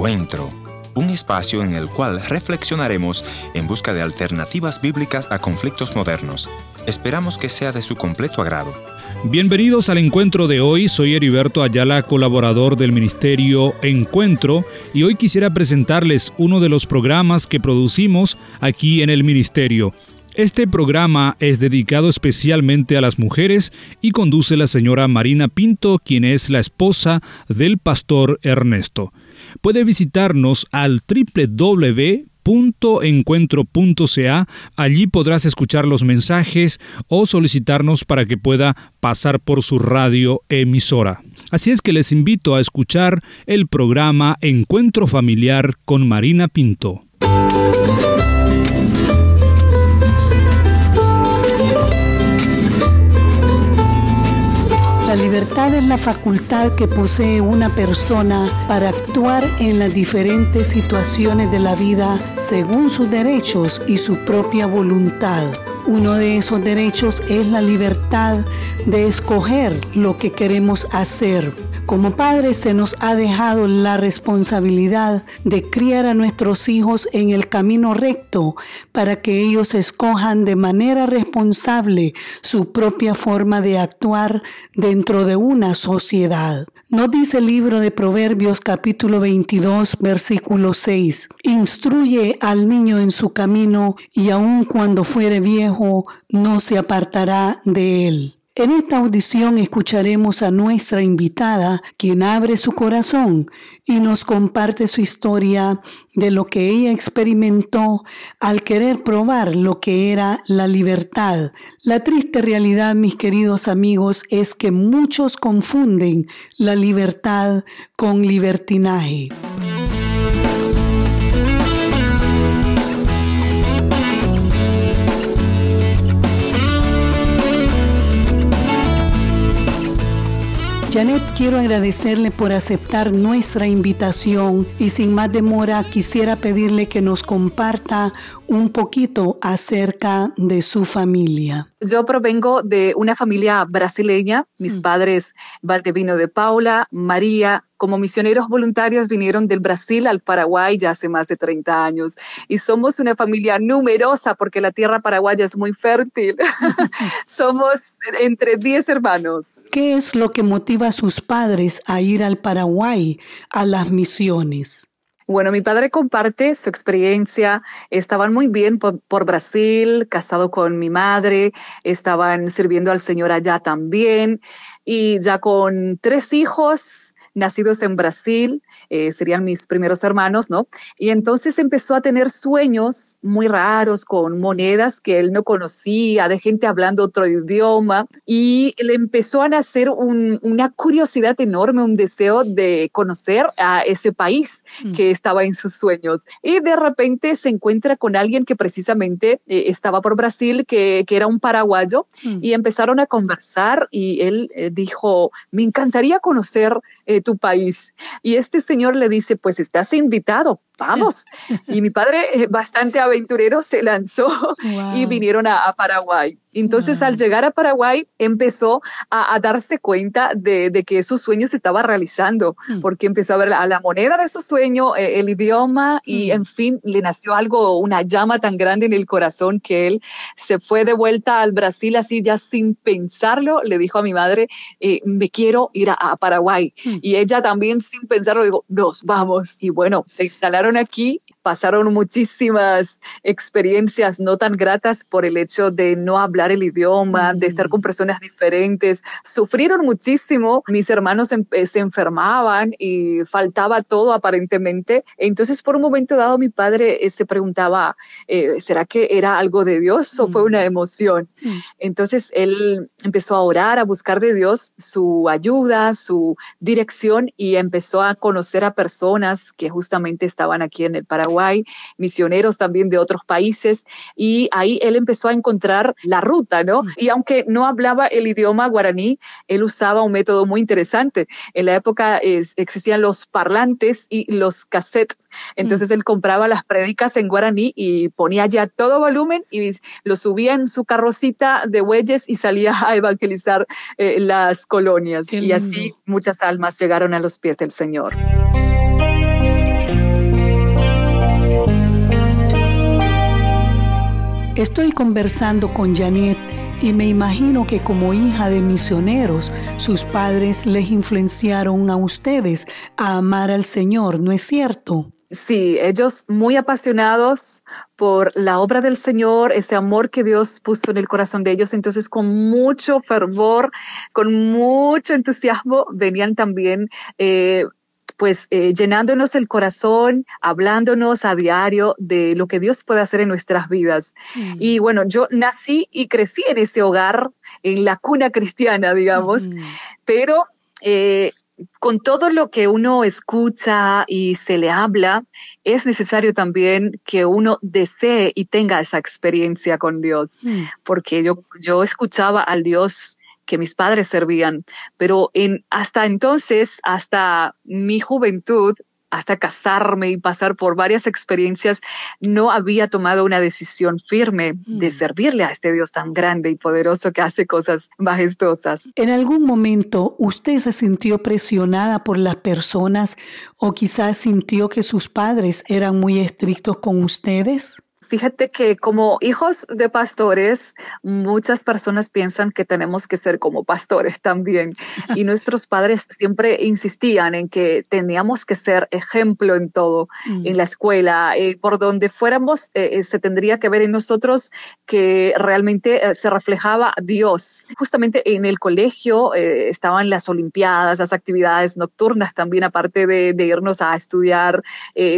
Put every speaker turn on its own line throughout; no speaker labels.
Encuentro, un espacio en el cual reflexionaremos en busca de alternativas bíblicas a conflictos modernos. Esperamos que sea de su completo agrado.
Bienvenidos al encuentro de hoy, soy Heriberto Ayala, colaborador del Ministerio Encuentro, y hoy quisiera presentarles uno de los programas que producimos aquí en el Ministerio. Este programa es dedicado especialmente a las mujeres y conduce la señora Marina Pinto, quien es la esposa del pastor Ernesto. Puede visitarnos al www.encuentro.ca. Allí podrás escuchar los mensajes o solicitarnos para que pueda pasar por su radio emisora. Así es que les invito a escuchar el programa Encuentro Familiar con Marina Pinto.
Libertad es la facultad que posee una persona para actuar en las diferentes situaciones de la vida según sus derechos y su propia voluntad. Uno de esos derechos es la libertad de escoger lo que queremos hacer. Como padres se nos ha dejado la responsabilidad de criar a nuestros hijos en el camino recto para que ellos escojan de manera responsable su propia forma de actuar dentro de una sociedad. Nos dice el libro de Proverbios capítulo 22 versículo 6, instruye al niño en su camino y aun cuando fuere viejo no se apartará de él. En esta audición escucharemos a nuestra invitada, quien abre su corazón y nos comparte su historia de lo que ella experimentó al querer probar lo que era la libertad. La triste realidad, mis queridos amigos, es que muchos confunden la libertad con libertinaje. Janet, quiero agradecerle por aceptar nuestra invitación y sin más demora quisiera pedirle que nos comparta un poquito acerca de su familia.
Yo provengo de una familia brasileña. Mis mm. padres, Valdevino de Paula, María, como misioneros voluntarios vinieron del Brasil al Paraguay ya hace más de 30 años. Y somos una familia numerosa porque la tierra paraguaya es muy fértil. somos entre 10 hermanos.
¿Qué es lo que motiva a sus padres a ir al Paraguay, a las misiones?
Bueno, mi padre comparte su experiencia. Estaban muy bien por, Brasil, casado con mi madre, estaban sirviendo al Señor allá también y ya con tres hijos nacidos en Brasil, eh, serían mis primeros hermanos, ¿no? Y entonces empezó a tener sueños muy raros con monedas que él no conocía, de gente hablando otro idioma, y le empezó a nacer una curiosidad enorme, un deseo de conocer a ese país mm. que estaba en sus sueños. Y de repente se encuentra con alguien que precisamente eh, estaba por Brasil, que, era un paraguayo, mm. y empezaron a conversar y él eh, dijo, me encantaría conocer tu país. Y este señor le dice, pues estás invitado, vamos. Y mi padre, eh, bastante aventurero, se lanzó y vinieron a, Paraguay. Entonces, al llegar a Paraguay, empezó a, darse cuenta de, que su sueño se estaba realizando, hmm. porque empezó a ver a la moneda de su sueño, eh, el idioma y, hmm. en fin, le nació algo, una llama tan grande en el corazón que él se fue de vuelta al Brasil así ya sin pensarlo. Le dijo a mi madre, eh, me quiero ir a, Paraguay. Hmm. Y ella también sin pensarlo dijo, nos vamos. Y bueno, se instalaron aquí, pasaron muchísimas experiencias no tan gratas por el hecho de no hablar el idioma, de estar con personas diferentes. Sufrieron muchísimo, mis hermanos eh, se enfermaban y faltaba todo aparentemente. Entonces, por un momento dado, mi padre eh, se preguntaba, eh, ¿será que era algo de Dios o fue una emoción? Entonces, él empezó a orar, a buscar de Dios su ayuda, su dirección y empezó a conocer a personas que justamente estaban aquí en el Paraguay, misioneros también de otros países, y ahí él empezó a encontrar la ruta, ¿no? Mm. Y aunque no hablaba el idioma guaraní, él usaba un método muy interesante. En la época existían los parlantes y los cassettes, entonces mm. él compraba las prédicas en guaraní y ponía ya todo volumen y lo subía en su carrocita de bueyes y salía a evangelizar eh, las colonias. y así muchas almas llegaron a los pies del Señor.
Estoy conversando con Janet y me imagino que como hija de misioneros, sus padres les influenciaron a ustedes a amar al Señor, ¿no es cierto?
Sí, ellos muy apasionados por la obra del Señor, ese amor que Dios puso en el corazón de ellos. Entonces, con mucho fervor, con mucho entusiasmo, venían también eh, pues eh, llenándonos el corazón, hablándonos a diario de lo que Dios puede hacer en nuestras vidas. Mm. Y bueno, yo nací y crecí en ese hogar, en la cuna cristiana, digamos, mm. pero eh, con todo lo que uno escucha y se le habla, es necesario también que uno desee y tenga esa experiencia con Dios, mm. porque yo, yo escuchaba al Dios que mis padres servían, pero en, hasta entonces, hasta mi juventud, hasta casarme y pasar por varias experiencias, no había tomado una decisión firme de mm. servirle a este Dios tan grande y poderoso que hace cosas majestuosas.
¿En algún momento usted se sintió presionada por las personas o quizás sintió que sus padres eran muy estrictos con ustedes?
Fíjate que como hijos de pastores, muchas personas piensan que tenemos que ser como pastores también. Y nuestros padres siempre insistían en que teníamos que ser ejemplo en todo, mm. en la escuela, eh, por donde fuéramos, eh, eh, se tendría que ver en nosotros que realmente se reflejaba Dios. Justamente en el colegio estaban las olimpiadas, las actividades nocturnas también, aparte de, de irnos a estudiar,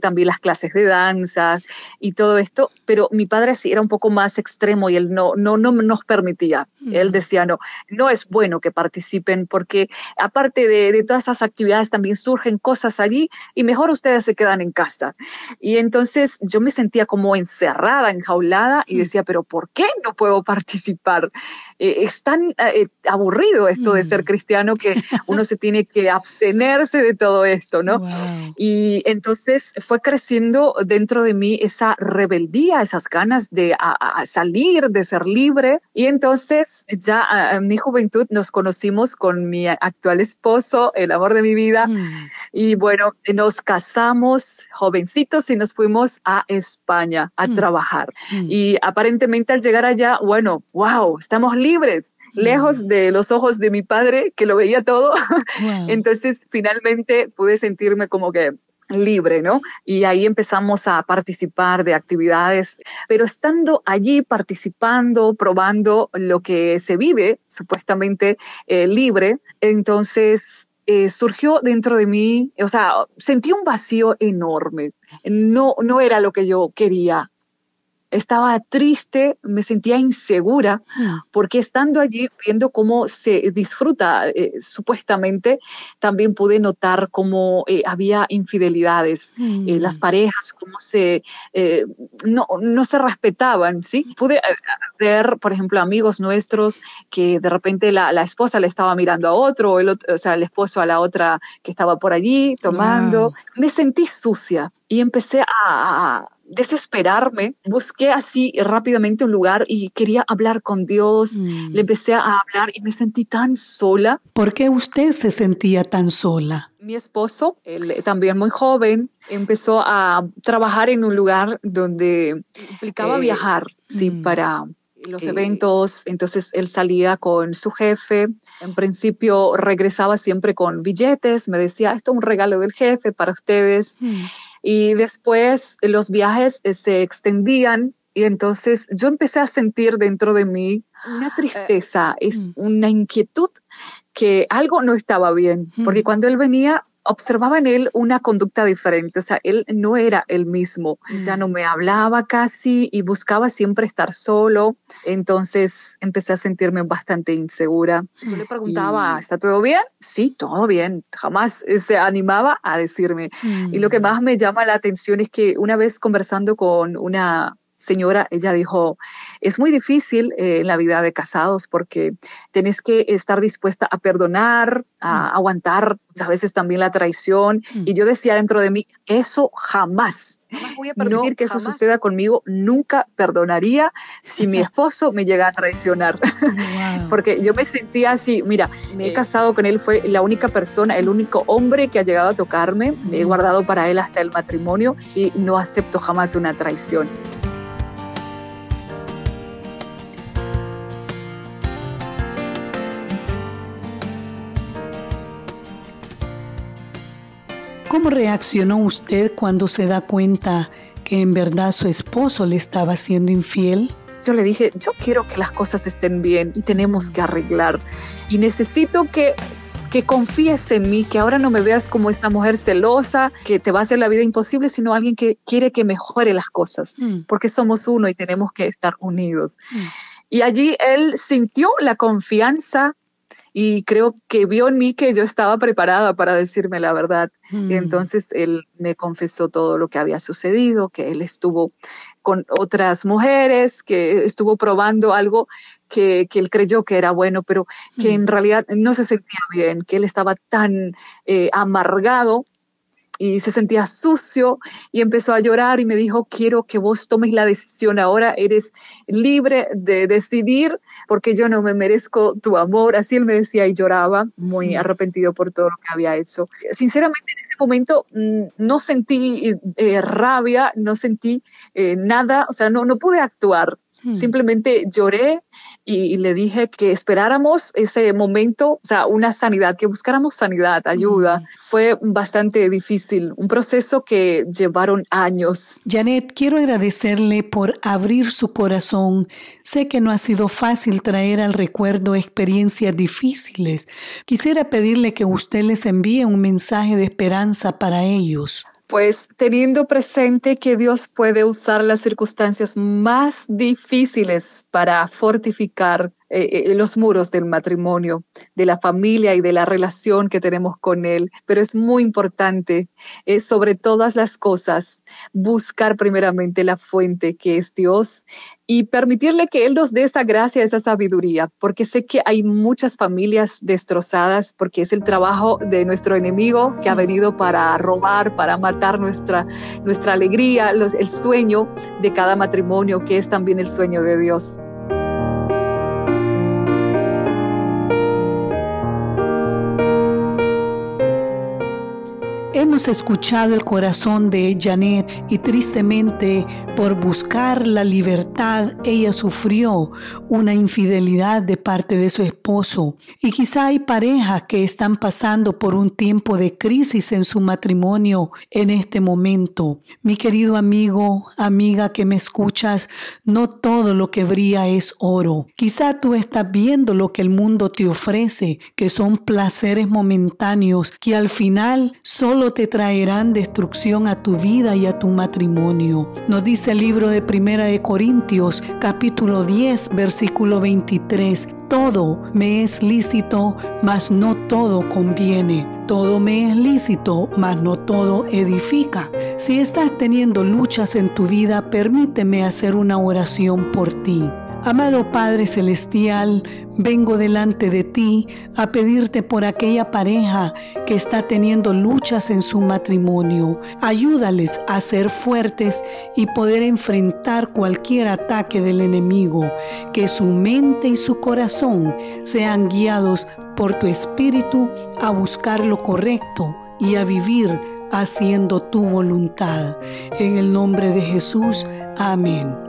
también las clases de danza y todo esto pero mi padre sí era un poco más extremo y él no, no, no nos permitía. Él decía, no, no es bueno que participen porque aparte de, de, todas esas actividades también surgen cosas allí y mejor ustedes se quedan en casa. Y entonces yo me sentía como encerrada, enjaulada y decía, pero ¿por qué no puedo participar? Eh, es tan eh, aburrido esto de ser cristiano que uno se tiene que abstenerse de todo esto, ¿no? Y entonces fue creciendo dentro de mí esa rebeldía esas ganas de salir, de ser libre. Y entonces ya en mi juventud nos conocimos con mi actual esposo, el amor de mi vida. Mm. Y bueno, nos casamos jovencitos y nos fuimos a España a mm. trabajar. Mm. Y aparentemente al llegar allá, bueno, wow, estamos libres, lejos de los ojos de mi padre que lo veía todo. entonces finalmente pude sentirme como que libre, ¿no? Y ahí empezamos a participar de actividades, pero estando allí participando, probando lo que se vive supuestamente eh, libre, entonces eh, surgió dentro de mí, o sea, sentí un vacío enorme. No, no era lo que yo quería estaba triste, me sentía insegura, mm. porque estando allí viendo cómo se disfruta eh, supuestamente, también pude notar cómo eh, había infidelidades, eh, mm. las parejas, cómo se, no, no, se respetaban, ¿sí? Pude ver, por ejemplo, amigos nuestros que de repente la, la esposa le estaba mirando a otro, o, el o sea, el esposo a la otra que estaba por allí tomando. Me sentí sucia y empecé a desesperarme, busqué así rápidamente un lugar y quería hablar con Dios. Mm. Le empecé a hablar y me sentí tan sola.
¿Por qué usted se sentía tan sola?
Mi esposo, él también muy joven, empezó a trabajar en un lugar donde implicaba eh, viajar, sí, mm. para los eh, eventos, entonces él salía con su jefe, en principio regresaba siempre con billetes, me decía, esto es un regalo del jefe para ustedes, mm. Y después los viajes eh, se extendían y entonces yo empecé a sentir dentro de mí una tristeza, es mm. una inquietud que algo no estaba bien, porque cuando él venía observaba en él una conducta diferente, o sea, él no era el mismo, ya no me hablaba casi y buscaba siempre estar solo, entonces empecé a sentirme bastante insegura. Yo le preguntaba, ¿está todo bien? Sí, todo bien, jamás se animaba a decirme. Y lo que mm. más me llama la atención es que una vez conversando con una señora, ella dijo, es muy difícil eh, en la vida de casados porque tenés que estar dispuesta a perdonar, a mm. aguantar a veces también la traición. Mm. Y yo decía dentro de mí, eso jamás, jamás voy a permitir que eso suceda conmigo, nunca perdonaría si mi esposo me llega a traicionar. porque yo me sentía así, mira, me he casado con él, fue la única persona, el único hombre que ha llegado a tocarme, me he mm. guardado para él hasta el matrimonio y no acepto jamás una traición.
¿Cómo reaccionó usted cuando se da cuenta que en verdad su esposo le estaba siendo infiel?
Yo le dije, yo quiero que las cosas estén bien y tenemos que arreglar. Y necesito que que confíes en mí, que ahora no me veas como esa mujer celosa, que te va a hacer la vida imposible, sino alguien que quiere que mejore las cosas, mm. porque somos uno y tenemos que estar unidos. Mm. Y allí él sintió la confianza y creo que vio en mí que yo estaba preparada para decirme la verdad. Mm. entonces él me confesó todo lo que había sucedido, que él estuvo con otras mujeres, que estuvo probando algo que, él creyó que era bueno, pero que en mm. realidad no se sentía bien, que él estaba tan eh, amargado y se sentía sucio y empezó a llorar y me dijo, quiero que vos tomes la decisión ahora, eres libre de decidir porque yo no me merezco tu amor. Así él me decía y lloraba, muy arrepentido por todo lo que había hecho. Sinceramente, en ese momento mm, no sentí eh, rabia, no sentí eh, nada, o sea, no, no pude actuar. Hmm. Simplemente lloré y, le dije que esperáramos ese momento, o sea, una sanidad, que buscáramos sanidad, ayuda. Mm. Fue bastante difícil, un proceso que llevaron años.
Janet, quiero agradecerle por abrir su corazón. Sé que no ha sido fácil traer al recuerdo experiencias difíciles. Quisiera pedirle que usted les envíe un mensaje de esperanza para ellos
pues teniendo presente que Dios puede usar las circunstancias más difíciles para fortificar eh, eh, los muros del matrimonio, de la familia y de la relación que tenemos con Él. Pero es muy importante, eh, sobre todas las cosas, buscar primeramente la fuente que es Dios y permitirle que Él nos dé esa gracia, esa sabiduría, porque sé que hay muchas familias destrozadas, porque es el trabajo de nuestro enemigo que ha venido para robar, para matar nuestra, nuestra alegría, el sueño de cada matrimonio, que es también el sueño de Dios.
Hemos escuchado el corazón de Janet y tristemente por buscar la libertad ella sufrió una infidelidad de parte de su esposo. Y quizá hay parejas que están pasando por un tiempo de crisis en su matrimonio en este momento. Mi querido amigo, amiga que me escuchas, no todo lo que brilla es oro. Quizá tú estás viendo lo que el mundo te ofrece, que son placeres momentáneos que al final solo te traerán destrucción a tu vida y a tu matrimonio. Nos dice el libro de Primera de Corintios, capítulo 10, versículo 23. Todo me es lícito, mas no todo conviene. Todo me es lícito, mas no todo edifica. Si estás teniendo luchas en tu vida, permíteme hacer una oración por ti. Amado Padre Celestial, vengo delante de ti a pedirte por aquella pareja que está teniendo luchas en su matrimonio. Ayúdales a ser fuertes y poder enfrentar cualquier ataque del enemigo. Que su mente y su corazón sean guiados por tu espíritu a buscar lo correcto y a vivir haciendo tu voluntad. En el nombre de Jesús, amén.